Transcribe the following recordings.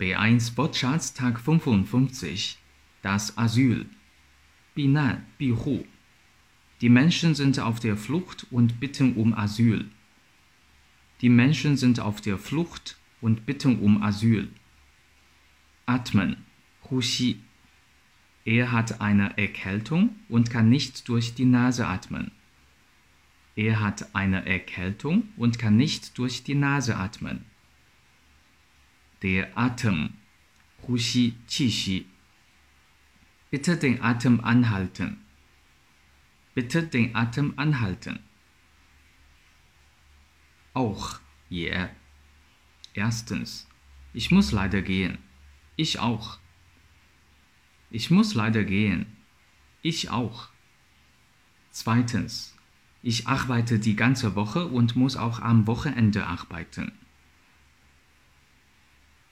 B1 Wortschatz Tag 55 Das Asyl Binan Bihu Die Menschen sind auf der Flucht und bitten um Asyl. Die Menschen sind auf der Flucht und bitten um Asyl. Atmen Hushi Er hat eine Erkältung und kann nicht durch die Nase atmen. Er hat eine Erkältung und kann nicht durch die Nase atmen der Atem, Hushi, Chishi. Bitte den Atem anhalten. Bitte den Atem anhalten. Auch, ja. Yeah. Erstens, ich muss leider gehen. Ich auch. Ich muss leider gehen. Ich auch. Zweitens, ich arbeite die ganze Woche und muss auch am Wochenende arbeiten.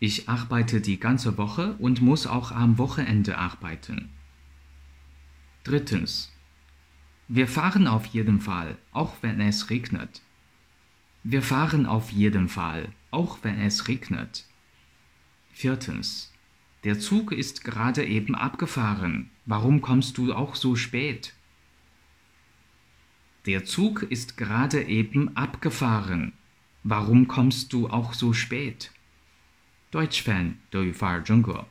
Ich arbeite die ganze Woche und muss auch am Wochenende arbeiten. Drittens. Wir fahren auf jeden Fall, auch wenn es regnet. Wir fahren auf jeden Fall, auch wenn es regnet. Viertens. Der Zug ist gerade eben abgefahren. Warum kommst du auch so spät? Der Zug ist gerade eben abgefahren. Warum kommst du auch so spät? Deutschfan 德语法语中格。